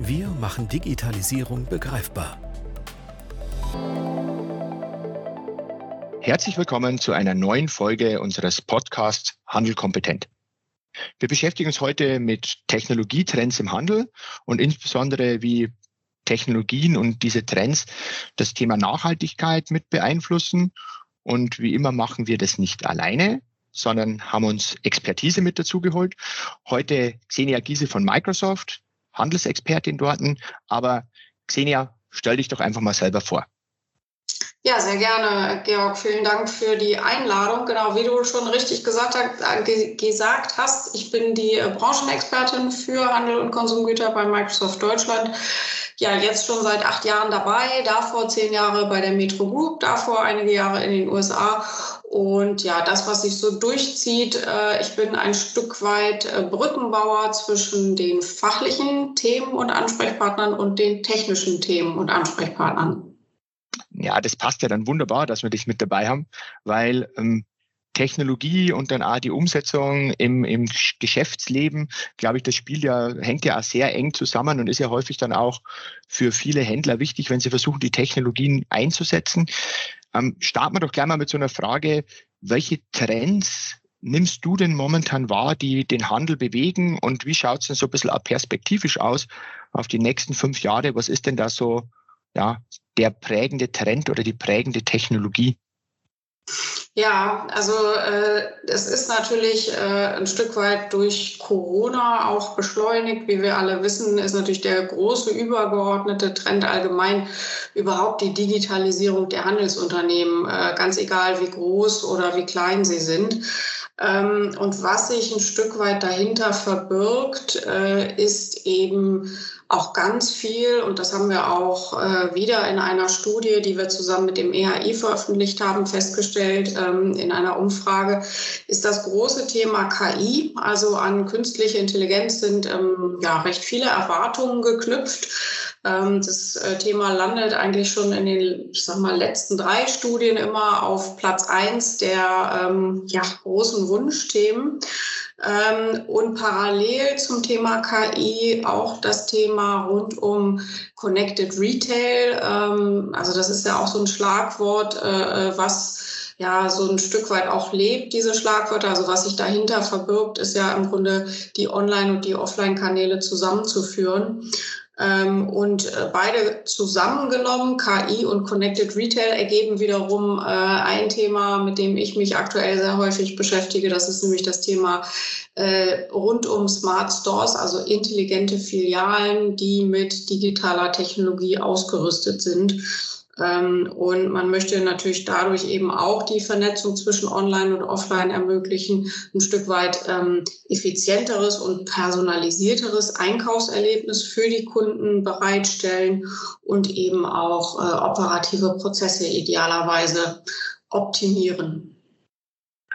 Wir machen Digitalisierung begreifbar. Herzlich willkommen zu einer neuen Folge unseres Podcasts Handel kompetent. Wir beschäftigen uns heute mit Technologietrends im Handel und insbesondere wie Technologien und diese Trends das Thema Nachhaltigkeit mit beeinflussen. Und wie immer machen wir das nicht alleine, sondern haben uns Expertise mit dazu geholt. Heute Xenia Giese von Microsoft, Handelsexpertin dort. Aber Xenia, stell dich doch einfach mal selber vor. Ja, sehr gerne, Georg. Vielen Dank für die Einladung. Genau, wie du schon richtig gesagt, äh, hast, ich bin die äh, Branchenexpertin für Handel und Konsumgüter bei Microsoft Deutschland. Ja, jetzt schon seit acht Jahren dabei, davor zehn Jahre bei der Metro Group, davor einige Jahre in den USA und ja, das, was sich so durchzieht, äh, ich bin ein Stück weit äh, Brückenbauer zwischen den fachlichen Themen und Ansprechpartnern und den technischen Themen und Ansprechpartnern. Ja, das passt ja dann wunderbar, dass wir dich mit dabei haben, weil ähm, Technologie und dann auch die Umsetzung im, im Geschäftsleben, glaube ich, das Spiel ja hängt ja auch sehr eng zusammen und ist ja häufig dann auch für viele Händler wichtig, wenn sie versuchen, die Technologien einzusetzen. Ähm, starten wir doch gleich mal mit so einer Frage, welche Trends nimmst du denn momentan wahr, die den Handel bewegen und wie schaut es denn so ein bisschen perspektivisch aus auf die nächsten fünf Jahre? Was ist denn da so ja, der prägende Trend oder die prägende Technologie? Ja, also äh, es ist natürlich äh, ein Stück weit durch Corona auch beschleunigt. Wie wir alle wissen, ist natürlich der große übergeordnete Trend allgemein überhaupt die Digitalisierung der Handelsunternehmen, äh, ganz egal wie groß oder wie klein sie sind. Ähm, und was sich ein Stück weit dahinter verbirgt, äh, ist eben auch ganz viel, und das haben wir auch äh, wieder in einer Studie, die wir zusammen mit dem EHI veröffentlicht haben, festgestellt ähm, in einer Umfrage, ist das große Thema KI. Also an künstliche Intelligenz sind ähm, ja recht viele Erwartungen geknüpft. Ähm, das äh, Thema landet eigentlich schon in den, ich sag mal, letzten drei Studien immer auf Platz eins der ähm, ja, großen Wunschthemen. Ähm, und parallel zum Thema KI auch das Thema rund um Connected Retail. Ähm, also das ist ja auch so ein Schlagwort, äh, was ja so ein Stück weit auch lebt, diese Schlagwörter. Also was sich dahinter verbirgt, ist ja im Grunde die Online- und die Offline-Kanäle zusammenzuführen. Ähm, und äh, beide zusammengenommen, KI und Connected Retail, ergeben wiederum äh, ein Thema, mit dem ich mich aktuell sehr häufig beschäftige. Das ist nämlich das Thema äh, rund um Smart Stores, also intelligente Filialen, die mit digitaler Technologie ausgerüstet sind. Ähm, und man möchte natürlich dadurch eben auch die Vernetzung zwischen Online und Offline ermöglichen, ein Stück weit ähm, effizienteres und personalisierteres Einkaufserlebnis für die Kunden bereitstellen und eben auch äh, operative Prozesse idealerweise optimieren.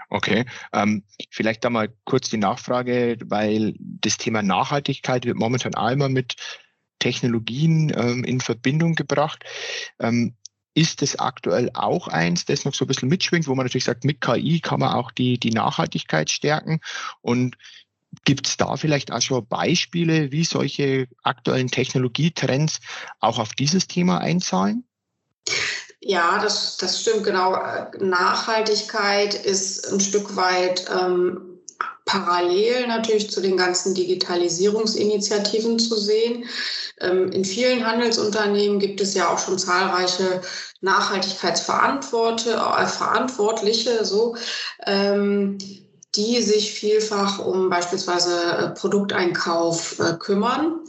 Okay, ähm, vielleicht da mal kurz die Nachfrage, weil das Thema Nachhaltigkeit wird momentan einmal mit Technologien ähm, in Verbindung gebracht. Ähm, ist es aktuell auch eins, das noch so ein bisschen mitschwingt, wo man natürlich sagt, mit KI kann man auch die, die Nachhaltigkeit stärken? Und gibt es da vielleicht auch schon Beispiele, wie solche aktuellen Technologietrends auch auf dieses Thema einzahlen? Ja, das, das stimmt genau. Nachhaltigkeit ist ein Stück weit ähm, parallel natürlich zu den ganzen Digitalisierungsinitiativen zu sehen. Ähm, in vielen Handelsunternehmen gibt es ja auch schon zahlreiche Nachhaltigkeitsverantwortliche, äh, so, ähm, die sich vielfach um beispielsweise äh, Produkteinkauf äh, kümmern.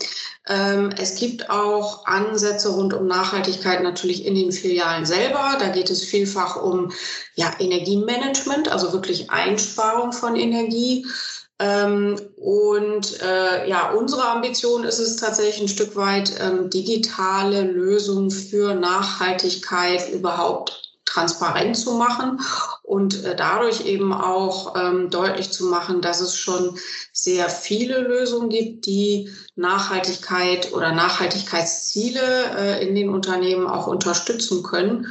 Ähm, es gibt auch Ansätze rund um Nachhaltigkeit natürlich in den Filialen selber. Da geht es vielfach um ja, Energiemanagement, also wirklich Einsparung von Energie. Ähm, und äh, ja, unsere Ambition ist es tatsächlich ein Stück weit, ähm, digitale Lösungen für Nachhaltigkeit überhaupt transparent zu machen und äh, dadurch eben auch ähm, deutlich zu machen, dass es schon sehr viele Lösungen gibt, die Nachhaltigkeit oder Nachhaltigkeitsziele äh, in den Unternehmen auch unterstützen können.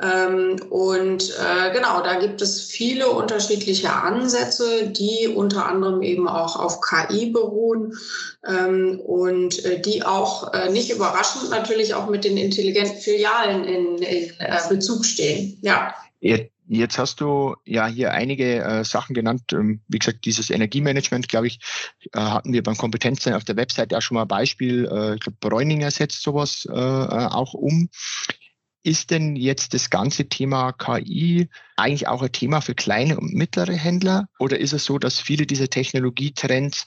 Ähm, und äh, genau, da gibt es viele unterschiedliche Ansätze, die unter anderem eben auch auf KI beruhen ähm, und äh, die auch äh, nicht überraschend natürlich auch mit den intelligenten Filialen in, in äh, Bezug stehen. Ja. Jetzt hast du ja hier einige äh, Sachen genannt. Ähm, wie gesagt, dieses Energiemanagement, glaube ich, äh, hatten wir beim Kompetenzzentrum auf der Webseite auch schon mal Beispiel. Äh, ich glaube, Bräuninger setzt sowas äh, äh, auch um. Ist denn jetzt das ganze Thema KI eigentlich auch ein Thema für kleine und mittlere Händler? Oder ist es so, dass viele dieser Technologietrends,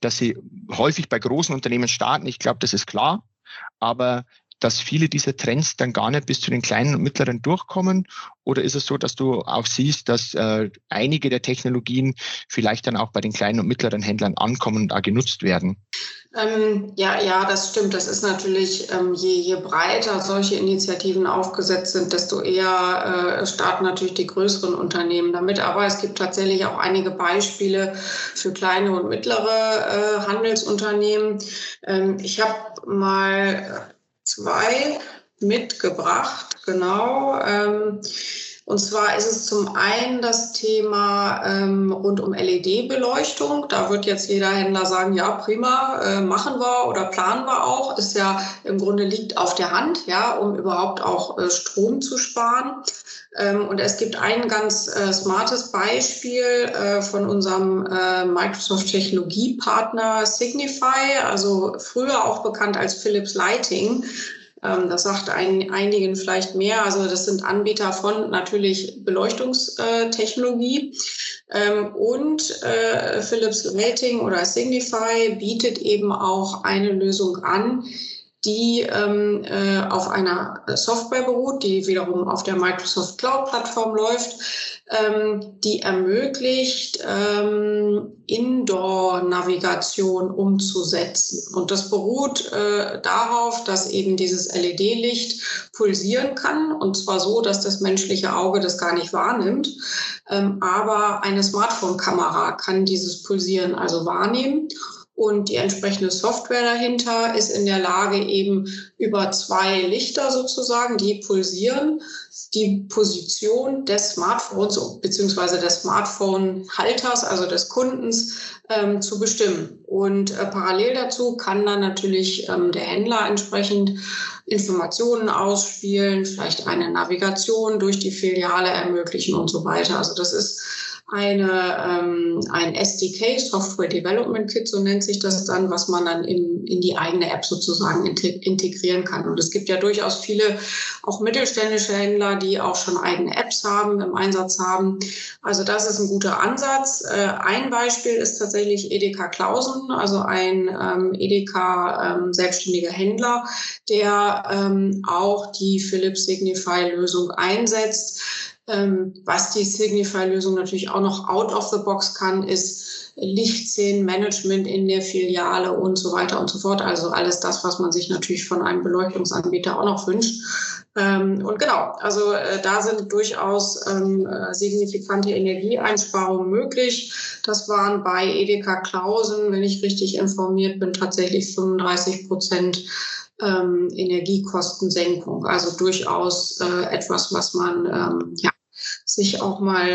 dass sie häufig bei großen Unternehmen starten? Ich glaube, das ist klar. Aber dass viele dieser Trends dann gar nicht bis zu den kleinen und mittleren durchkommen? Oder ist es so, dass du auch siehst, dass äh, einige der Technologien vielleicht dann auch bei den kleinen und mittleren Händlern ankommen und auch genutzt werden? Ähm, ja, ja, das stimmt. Das ist natürlich, ähm, je, je breiter solche Initiativen aufgesetzt sind, desto eher äh, starten natürlich die größeren Unternehmen damit. Aber es gibt tatsächlich auch einige Beispiele für kleine und mittlere äh, Handelsunternehmen. Ähm, ich habe mal zwei mitgebracht, genau. Ähm, und zwar ist es zum einen das Thema ähm, rund um LED-Beleuchtung. Da wird jetzt jeder Händler sagen, ja, prima, äh, machen wir oder planen wir auch. Ist ja im Grunde liegt auf der Hand, ja, um überhaupt auch äh, Strom zu sparen. Ähm, und es gibt ein ganz äh, smartes Beispiel äh, von unserem äh, Microsoft Technologiepartner Signify, also früher auch bekannt als Philips Lighting. Ähm, das sagt ein, einigen vielleicht mehr. Also das sind Anbieter von natürlich Beleuchtungstechnologie. Ähm, und äh, Philips Lighting oder Signify bietet eben auch eine Lösung an, die ähm, äh, auf einer Software beruht, die wiederum auf der Microsoft Cloud-Plattform läuft, ähm, die ermöglicht, ähm, Indoor-Navigation umzusetzen. Und das beruht äh, darauf, dass eben dieses LED-Licht pulsieren kann, und zwar so, dass das menschliche Auge das gar nicht wahrnimmt. Ähm, aber eine Smartphone-Kamera kann dieses Pulsieren also wahrnehmen. Und die entsprechende Software dahinter ist in der Lage, eben über zwei Lichter sozusagen, die pulsieren, die Position des Smartphones bzw. des Smartphone-Halters, also des Kundens, ähm, zu bestimmen. Und äh, parallel dazu kann dann natürlich ähm, der Händler entsprechend Informationen ausspielen, vielleicht eine Navigation durch die Filiale ermöglichen und so weiter. Also das ist eine, ähm, ein SDK, Software Development Kit, so nennt sich das dann, was man dann in, in die eigene App sozusagen integrieren kann. Und es gibt ja durchaus viele auch mittelständische Händler, die auch schon eigene Apps haben, im Einsatz haben. Also das ist ein guter Ansatz. Äh, ein Beispiel ist tatsächlich Edeka Klausen, also ein ähm, Edeka ähm, selbstständiger Händler, der ähm, auch die Philips Signify Lösung einsetzt was die Signify-Lösung natürlich auch noch out of the box kann, ist Lichtszenenmanagement in der Filiale und so weiter und so fort. Also alles das, was man sich natürlich von einem Beleuchtungsanbieter auch noch wünscht. Ähm, und genau, also äh, da sind durchaus ähm, äh, signifikante Energieeinsparungen möglich. Das waren bei Edeka Klausen, wenn ich richtig informiert bin, tatsächlich 35 Prozent ähm, Energiekostensenkung. Also durchaus äh, etwas, was man ähm, ja, sich auch mal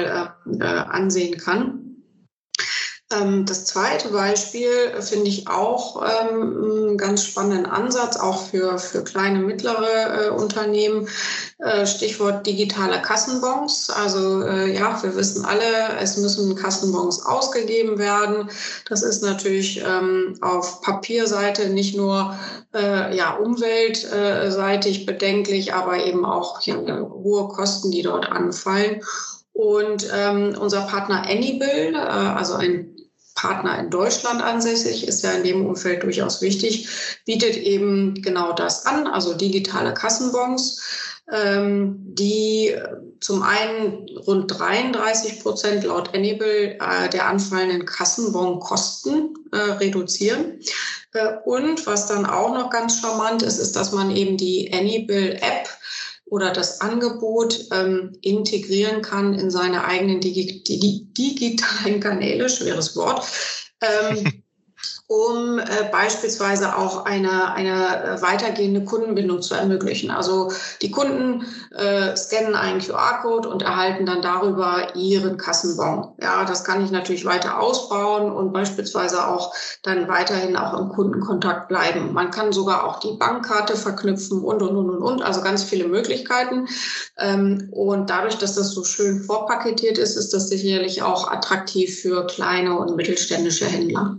äh, äh, ansehen kann. Ähm, das zweite Beispiel finde ich auch ähm, einen ganz spannenden Ansatz, auch für, für kleine, mittlere äh, Unternehmen. Äh, Stichwort digitale Kassenbons. Also äh, ja, wir wissen alle, es müssen Kassenbons ausgegeben werden. Das ist natürlich ähm, auf Papierseite nicht nur äh, ja, umweltseitig bedenklich, aber eben auch ja, hohe Kosten, die dort anfallen. Und ähm, unser Partner Anybill, äh, also ein Partner in Deutschland ansässig, ist ja in dem Umfeld durchaus wichtig, bietet eben genau das an, also digitale Kassenbons. Ähm, die zum einen rund 33 Prozent laut Enable äh, der anfallenden Kassenbonkosten äh, reduzieren. Äh, und was dann auch noch ganz charmant ist, ist, dass man eben die Anybill App oder das Angebot ähm, integrieren kann in seine eigenen Digi digitalen Kanäle, schweres Wort. Ähm, um äh, beispielsweise auch eine, eine weitergehende Kundenbindung zu ermöglichen. Also die Kunden äh, scannen einen QR-Code und erhalten dann darüber ihren Kassenbon. Ja, das kann ich natürlich weiter ausbauen und beispielsweise auch dann weiterhin auch im Kundenkontakt bleiben. Man kann sogar auch die Bankkarte verknüpfen und, und, und, und, und. Also ganz viele Möglichkeiten. Ähm, und dadurch, dass das so schön vorpaketiert ist, ist das sicherlich auch attraktiv für kleine und mittelständische Händler.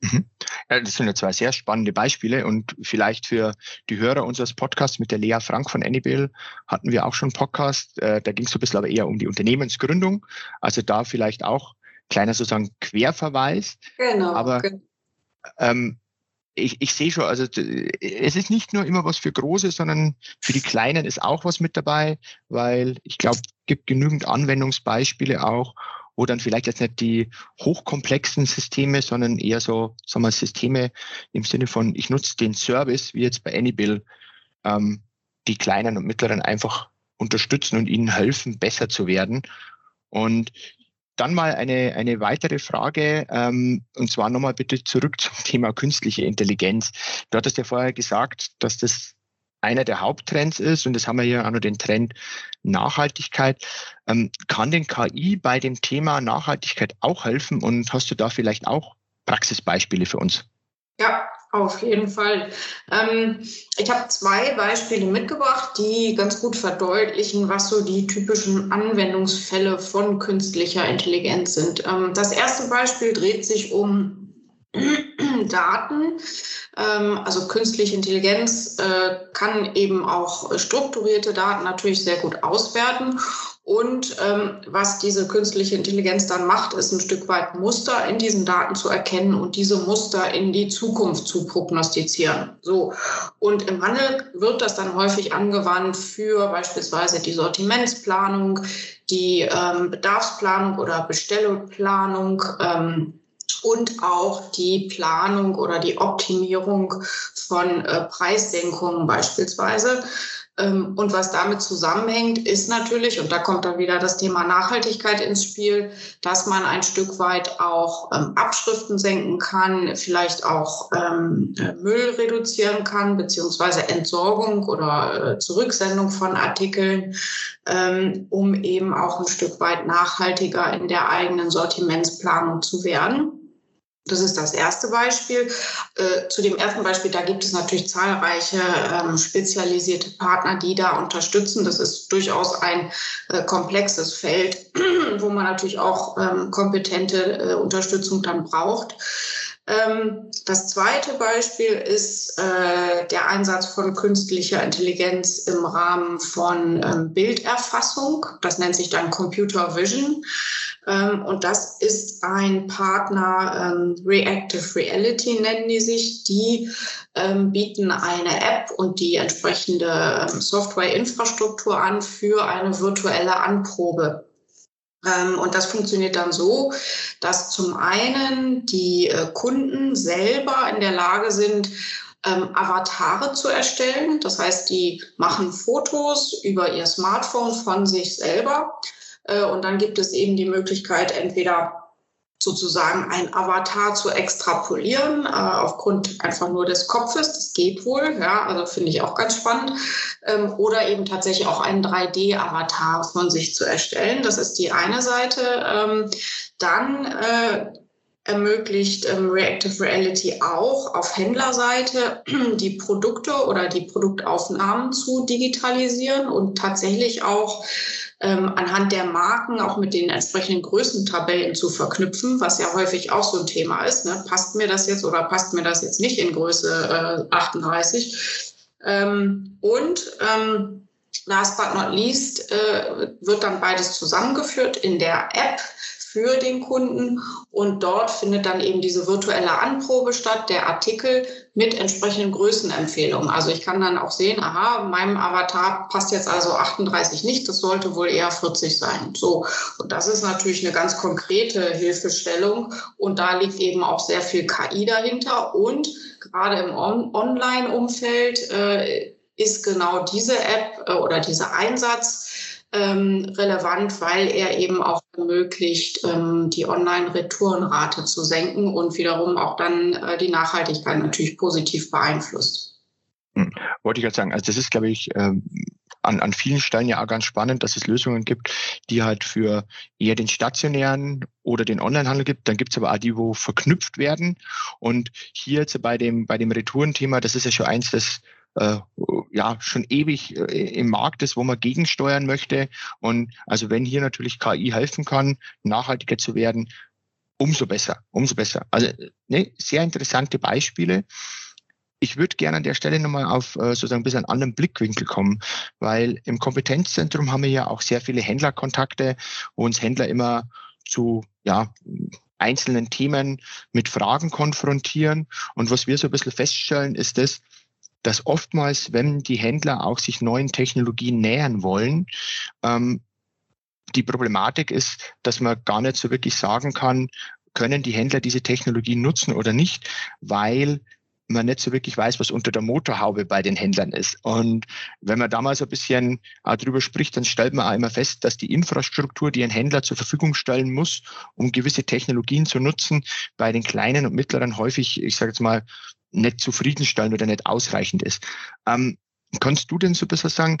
Mhm. Ja, das sind ja zwei sehr spannende Beispiele und vielleicht für die Hörer unseres Podcasts mit der Lea Frank von Anybill hatten wir auch schon einen Podcast. Äh, da ging es so ein bisschen aber eher um die Unternehmensgründung. Also da vielleicht auch kleiner sozusagen Querverweis. Genau. Aber genau. Ähm, ich, ich sehe schon, also es ist nicht nur immer was für Große, sondern für die Kleinen ist auch was mit dabei, weil ich glaube, es gibt genügend Anwendungsbeispiele auch wo dann vielleicht jetzt nicht die hochkomplexen Systeme, sondern eher so, sagen wir, Systeme im Sinne von, ich nutze den Service, wie jetzt bei Anybill, ähm, die kleinen und mittleren einfach unterstützen und ihnen helfen, besser zu werden. Und dann mal eine, eine weitere Frage, ähm, und zwar nochmal bitte zurück zum Thema künstliche Intelligenz. Du hattest ja vorher gesagt, dass das einer der Haupttrends ist, und das haben wir hier auch noch den Trend Nachhaltigkeit. Ähm, kann den KI bei dem Thema Nachhaltigkeit auch helfen und hast du da vielleicht auch Praxisbeispiele für uns? Ja, auf jeden Fall. Ähm, ich habe zwei Beispiele mitgebracht, die ganz gut verdeutlichen, was so die typischen Anwendungsfälle von künstlicher Intelligenz sind. Ähm, das erste Beispiel dreht sich um Daten. Ähm, also künstliche Intelligenz äh, kann eben auch strukturierte Daten natürlich sehr gut auswerten. Und ähm, was diese künstliche Intelligenz dann macht, ist ein Stück weit Muster in diesen Daten zu erkennen und diese Muster in die Zukunft zu prognostizieren. So. Und im Handel wird das dann häufig angewandt für beispielsweise die Sortimentsplanung, die ähm, Bedarfsplanung oder Bestellplanung. Und auch die Planung oder die Optimierung von äh, Preissenkungen beispielsweise. Ähm, und was damit zusammenhängt, ist natürlich, und da kommt dann wieder das Thema Nachhaltigkeit ins Spiel, dass man ein Stück weit auch ähm, Abschriften senken kann, vielleicht auch ähm, äh, Müll reduzieren kann, beziehungsweise Entsorgung oder äh, Zurücksendung von Artikeln, ähm, um eben auch ein Stück weit nachhaltiger in der eigenen Sortimentsplanung zu werden. Das ist das erste Beispiel. Äh, zu dem ersten Beispiel, da gibt es natürlich zahlreiche ähm, spezialisierte Partner, die da unterstützen. Das ist durchaus ein äh, komplexes Feld, wo man natürlich auch ähm, kompetente äh, Unterstützung dann braucht. Ähm, das zweite Beispiel ist der Einsatz von künstlicher Intelligenz im Rahmen von Bilderfassung. Das nennt sich dann Computer Vision. Ähm, und das ist ein Partner, ähm, Reactive Reality nennen die sich. Die ähm, bieten eine App und die entsprechende ähm, Softwareinfrastruktur an für eine virtuelle Anprobe ähm, und das funktioniert dann so, dass zum einen die äh, Kunden selber in der Lage sind, ähm, Avatare zu erstellen. Das heißt, die machen Fotos über ihr Smartphone von sich selber. Äh, und dann gibt es eben die Möglichkeit, entweder sozusagen ein Avatar zu extrapolieren, äh, aufgrund einfach nur des Kopfes. Das geht wohl, ja, also finde ich auch ganz spannend. Ähm, oder eben tatsächlich auch einen 3D-Avatar von sich zu erstellen. Das ist die eine Seite. Ähm, dann äh, ermöglicht ähm, Reactive Reality auch auf Händlerseite die Produkte oder die Produktaufnahmen zu digitalisieren und tatsächlich auch ähm, anhand der Marken auch mit den entsprechenden Größentabellen zu verknüpfen, was ja häufig auch so ein Thema ist. Ne? Passt mir das jetzt oder passt mir das jetzt nicht in Größe äh, 38? Ähm, und ähm, last but not least äh, wird dann beides zusammengeführt in der App für den Kunden und dort findet dann eben diese virtuelle Anprobe statt, der Artikel mit entsprechenden Größenempfehlungen. Also ich kann dann auch sehen, aha, meinem Avatar passt jetzt also 38 nicht, das sollte wohl eher 40 sein. So. Und das ist natürlich eine ganz konkrete Hilfestellung und da liegt eben auch sehr viel KI dahinter und gerade im On Online-Umfeld äh, ist genau diese App äh, oder dieser Einsatz ähm, relevant, weil er eben auch ermöglicht, ähm, die Online-Retourenrate zu senken und wiederum auch dann äh, die Nachhaltigkeit natürlich positiv beeinflusst. Hm. Wollte ich gerade sagen, also das ist, glaube ich, ähm, an, an vielen Stellen ja auch ganz spannend, dass es Lösungen gibt, die halt für eher den stationären oder den Onlinehandel gibt. Dann gibt es aber auch die, wo verknüpft werden. Und hier jetzt bei dem, bei dem Retourenthema, das ist ja schon eins, das äh, ja schon ewig äh, im Markt ist, wo man gegensteuern möchte. Und also wenn hier natürlich KI helfen kann, nachhaltiger zu werden, umso besser, umso besser. Also ne, sehr interessante Beispiele. Ich würde gerne an der Stelle nochmal auf äh, sozusagen ein bisschen einen anderen Blickwinkel kommen, weil im Kompetenzzentrum haben wir ja auch sehr viele Händlerkontakte, wo uns Händler immer zu ja, einzelnen Themen mit Fragen konfrontieren. Und was wir so ein bisschen feststellen, ist das, dass oftmals, wenn die Händler auch sich neuen Technologien nähern wollen, ähm, die Problematik ist, dass man gar nicht so wirklich sagen kann, können die Händler diese Technologie nutzen oder nicht, weil man nicht so wirklich weiß, was unter der Motorhaube bei den Händlern ist. Und wenn man da mal so ein bisschen äh, drüber spricht, dann stellt man auch immer fest, dass die Infrastruktur, die ein Händler zur Verfügung stellen muss, um gewisse Technologien zu nutzen, bei den kleinen und mittleren häufig, ich sage jetzt mal, nicht zufriedenstellend oder nicht ausreichend ist. Ähm, kannst du denn so besser sagen,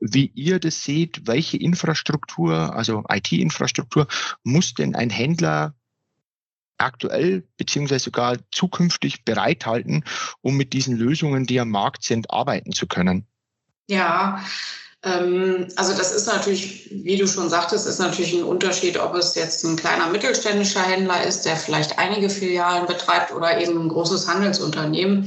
wie ihr das seht, welche Infrastruktur, also IT-Infrastruktur, muss denn ein Händler aktuell beziehungsweise sogar zukünftig bereithalten, um mit diesen Lösungen, die am Markt sind, arbeiten zu können? Ja, also das ist natürlich, wie du schon sagtest, ist natürlich ein Unterschied, ob es jetzt ein kleiner mittelständischer Händler ist, der vielleicht einige Filialen betreibt oder eben ein großes Handelsunternehmen.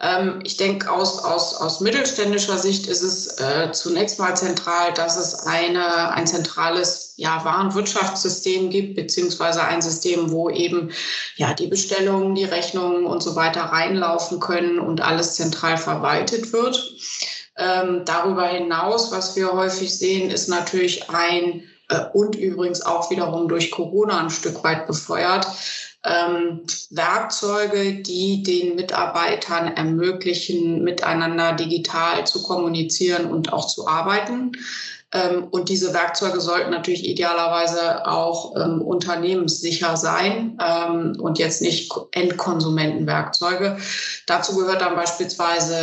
Ähm, ich denke, aus, aus, aus mittelständischer Sicht ist es äh, zunächst mal zentral, dass es eine, ein zentrales ja, Warenwirtschaftssystem gibt, beziehungsweise ein System, wo eben ja, die Bestellungen, die Rechnungen und so weiter reinlaufen können und alles zentral verwaltet wird. Ähm, darüber hinaus, was wir häufig sehen, ist natürlich ein äh, und übrigens auch wiederum durch Corona ein Stück weit befeuert, ähm, Werkzeuge, die den Mitarbeitern ermöglichen, miteinander digital zu kommunizieren und auch zu arbeiten. Ähm, und diese Werkzeuge sollten natürlich idealerweise auch ähm, unternehmenssicher sein ähm, und jetzt nicht Endkonsumentenwerkzeuge. Dazu gehört dann beispielsweise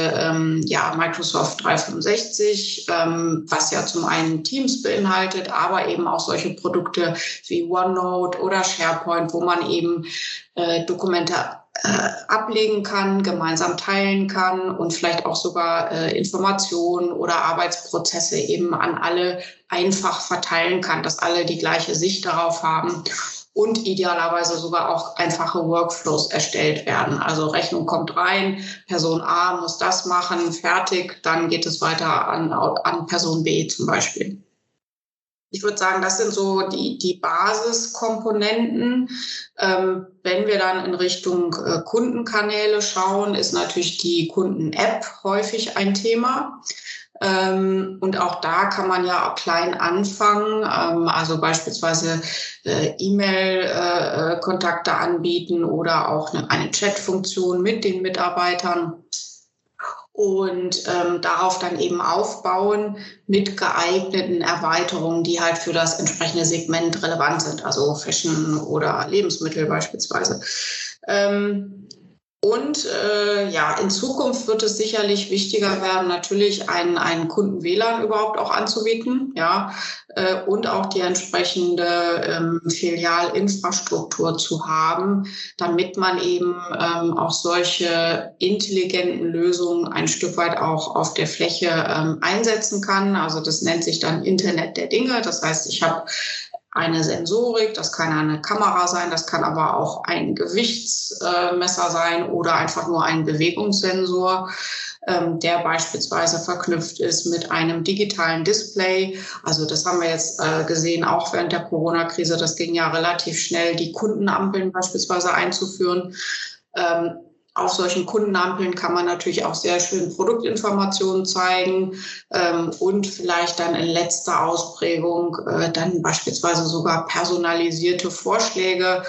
ja, Microsoft 365, ähm, was ja zum einen Teams beinhaltet, aber eben auch solche Produkte wie OneNote oder SharePoint, wo man eben äh, Dokumente äh, ablegen kann, gemeinsam teilen kann und vielleicht auch sogar äh, Informationen oder Arbeitsprozesse eben an alle einfach verteilen kann, dass alle die gleiche Sicht darauf haben und idealerweise sogar auch einfache Workflows erstellt werden. Also Rechnung kommt rein, Person A muss das machen, fertig, dann geht es weiter an, an Person B zum Beispiel ich würde sagen, das sind so die, die Basiskomponenten. Ähm, wenn wir dann in Richtung äh, Kundenkanäle schauen, ist natürlich die Kunden-App häufig ein Thema. Ähm, und auch da kann man ja auch klein anfangen, ähm, also beispielsweise äh, E-Mail-Kontakte äh, anbieten oder auch eine, eine Chat-Funktion mit den Mitarbeitern und ähm, darauf dann eben aufbauen mit geeigneten Erweiterungen, die halt für das entsprechende Segment relevant sind, also Fashion oder Lebensmittel beispielsweise. Ähm, und äh, ja, in Zukunft wird es sicherlich wichtiger werden, natürlich einen, einen Kunden-WLAN überhaupt auch anzubieten, ja, äh, und auch die entsprechende ähm, Filialinfrastruktur zu haben, damit man eben ähm, auch solche intelligenten Lösungen ein Stück weit auch auf der Fläche ähm, einsetzen kann. Also das nennt sich dann Internet der Dinge. Das heißt, ich habe eine Sensorik, das kann eine Kamera sein, das kann aber auch ein Gewichtsmesser sein oder einfach nur ein Bewegungssensor, ähm, der beispielsweise verknüpft ist mit einem digitalen Display. Also das haben wir jetzt äh, gesehen, auch während der Corona-Krise. Das ging ja relativ schnell, die Kundenampeln beispielsweise einzuführen. Auf solchen Kundenampeln kann man natürlich auch sehr schön Produktinformationen zeigen ähm, und vielleicht dann in letzter Ausprägung äh, dann beispielsweise sogar personalisierte Vorschläge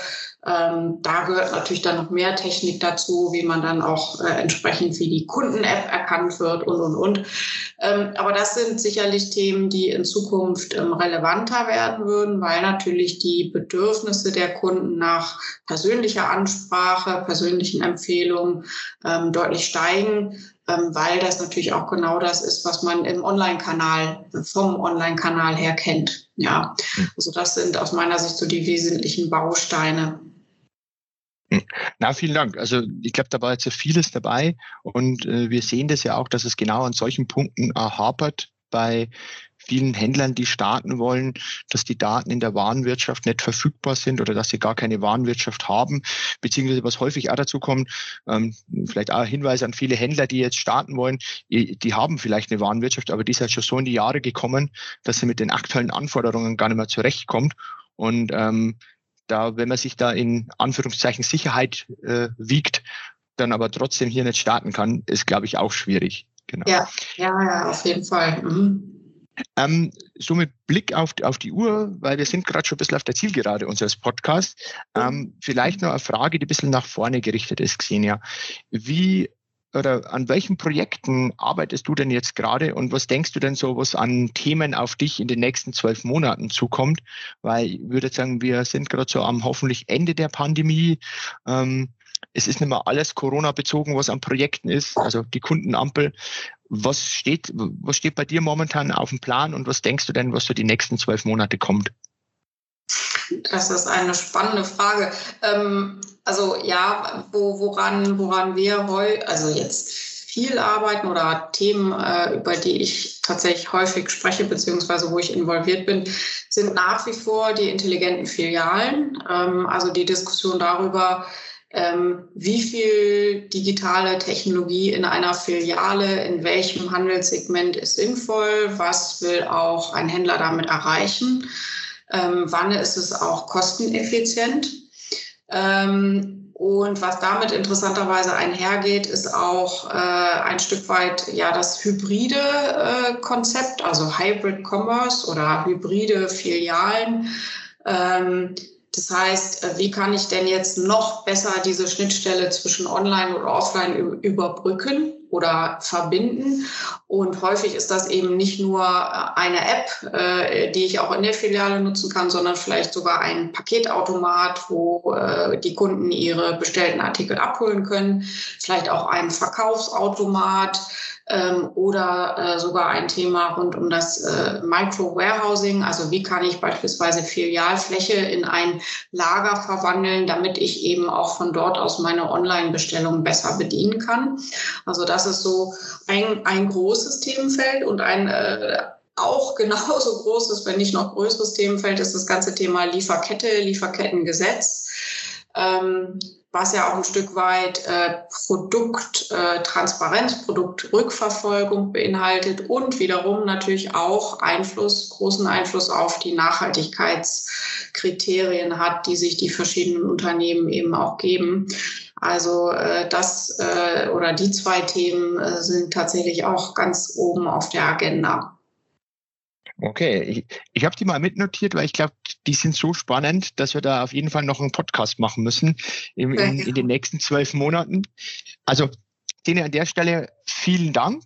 ähm, da gehört natürlich dann noch mehr Technik dazu, wie man dann auch äh, entsprechend wie die Kunden-App erkannt wird und, und, und. Ähm, aber das sind sicherlich Themen, die in Zukunft ähm, relevanter werden würden, weil natürlich die Bedürfnisse der Kunden nach persönlicher Ansprache, persönlichen Empfehlungen ähm, deutlich steigen ähm, weil das natürlich auch genau das ist, was man im Online-Kanal, vom Online-Kanal her kennt. Ja, hm. also das sind aus meiner Sicht so die wesentlichen Bausteine. Na, vielen Dank. Also ich glaube, da war jetzt ja vieles dabei und äh, wir sehen das ja auch, dass es genau an solchen Punkten äh, hapert bei vielen Händlern, die starten wollen, dass die Daten in der Warenwirtschaft nicht verfügbar sind oder dass sie gar keine Warenwirtschaft haben, beziehungsweise was häufig auch dazu kommt, ähm, vielleicht auch Hinweis an viele Händler, die jetzt starten wollen, die haben vielleicht eine Warenwirtschaft, aber die ist halt schon so in die Jahre gekommen, dass sie mit den aktuellen Anforderungen gar nicht mehr zurechtkommt. Und ähm, da, wenn man sich da in Anführungszeichen Sicherheit äh, wiegt, dann aber trotzdem hier nicht starten kann, ist, glaube ich, auch schwierig. Genau. Ja, ja, ja, auf jeden Fall. Mhm. Ähm, so mit Blick auf, auf die Uhr, weil wir sind gerade schon ein bisschen auf der Zielgerade unseres Podcasts, ähm, vielleicht noch eine Frage, die ein bisschen nach vorne gerichtet ist, Xenia. Wie oder an welchen Projekten arbeitest du denn jetzt gerade und was denkst du denn so, was an Themen auf dich in den nächsten zwölf Monaten zukommt? Weil ich würde sagen, wir sind gerade so am hoffentlich Ende der Pandemie. Ähm, es ist nicht mehr alles Corona-bezogen, was an Projekten ist, also die Kundenampel. Was steht, was steht bei dir momentan auf dem Plan und was denkst du denn, was für die nächsten zwölf Monate kommt? Das ist eine spannende Frage. Ähm, also ja, wo, woran, woran wir heute, also jetzt viel arbeiten oder Themen, äh, über die ich tatsächlich häufig spreche, beziehungsweise wo ich involviert bin, sind nach wie vor die intelligenten Filialen. Ähm, also die Diskussion darüber, ähm, wie viel digitale Technologie in einer Filiale, in welchem Handelssegment ist sinnvoll, was will auch ein Händler damit erreichen, ähm, wann ist es auch kosteneffizient. Ähm, und was damit interessanterweise einhergeht, ist auch äh, ein Stück weit ja das hybride äh, Konzept, also Hybrid Commerce oder hybride Filialen. Ähm, das heißt, äh, wie kann ich denn jetzt noch besser diese Schnittstelle zwischen Online und Offline überbrücken oder verbinden? Und häufig ist das eben nicht nur äh, eine App, äh, die ich auch in der Filiale nutzen kann, sondern vielleicht sogar ein Paketautomat, wo die Kunden ihre bestellten Artikel abholen können, vielleicht auch ein Verkaufsautomat ähm, oder äh, sogar ein Thema rund um das äh, Micro-Warehousing. Also wie kann ich beispielsweise Filialfläche in ein Lager verwandeln, damit ich eben auch von dort aus meine Online-Bestellungen besser bedienen kann. Also das ist so ein, ein großes Themenfeld und ein äh, auch genauso großes, wenn nicht noch größeres Themenfeld ist das ganze Thema Lieferkette, Lieferkettengesetz. Ähm, was ja auch ein Stück weit äh, Produkttransparenz, äh, Produktrückverfolgung beinhaltet und wiederum natürlich auch Einfluss, großen Einfluss auf die Nachhaltigkeitskriterien hat, die sich die verschiedenen Unternehmen eben auch geben. Also äh, das äh, oder die zwei Themen äh, sind tatsächlich auch ganz oben auf der Agenda. Okay, ich, ich habe die mal mitnotiert, weil ich glaube, die sind so spannend, dass wir da auf jeden Fall noch einen Podcast machen müssen in, in, in den nächsten zwölf Monaten. Also, Dene, an der Stelle vielen Dank,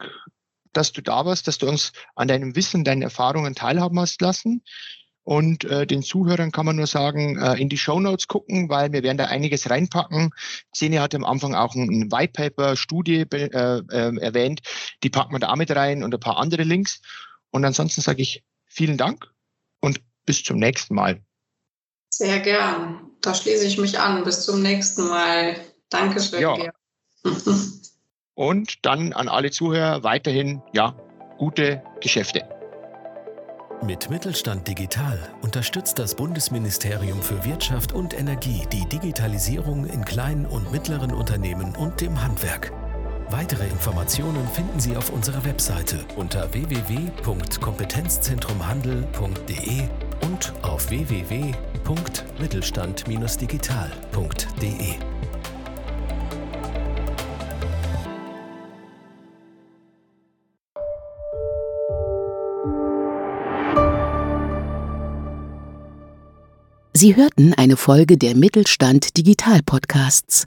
dass du da warst, dass du uns an deinem Wissen, deinen Erfahrungen teilhaben hast lassen. Und äh, den Zuhörern kann man nur sagen, äh, in die Show Notes gucken, weil wir werden da einiges reinpacken. Szene hat am Anfang auch ein, ein White Paper, Studie äh, äh, erwähnt. Die packen wir da mit rein und ein paar andere Links. Und ansonsten sage ich vielen Dank und bis zum nächsten Mal. Sehr gern. Da schließe ich mich an. Bis zum nächsten Mal. Dankeschön. Ja. und dann an alle Zuhörer weiterhin, ja, gute Geschäfte. Mit Mittelstand Digital unterstützt das Bundesministerium für Wirtschaft und Energie die Digitalisierung in kleinen und mittleren Unternehmen und dem Handwerk. Weitere Informationen finden Sie auf unserer Webseite unter www.kompetenzzentrumhandel.de und auf www.mittelstand-digital.de. Sie hörten eine Folge der Mittelstand Digital Podcasts.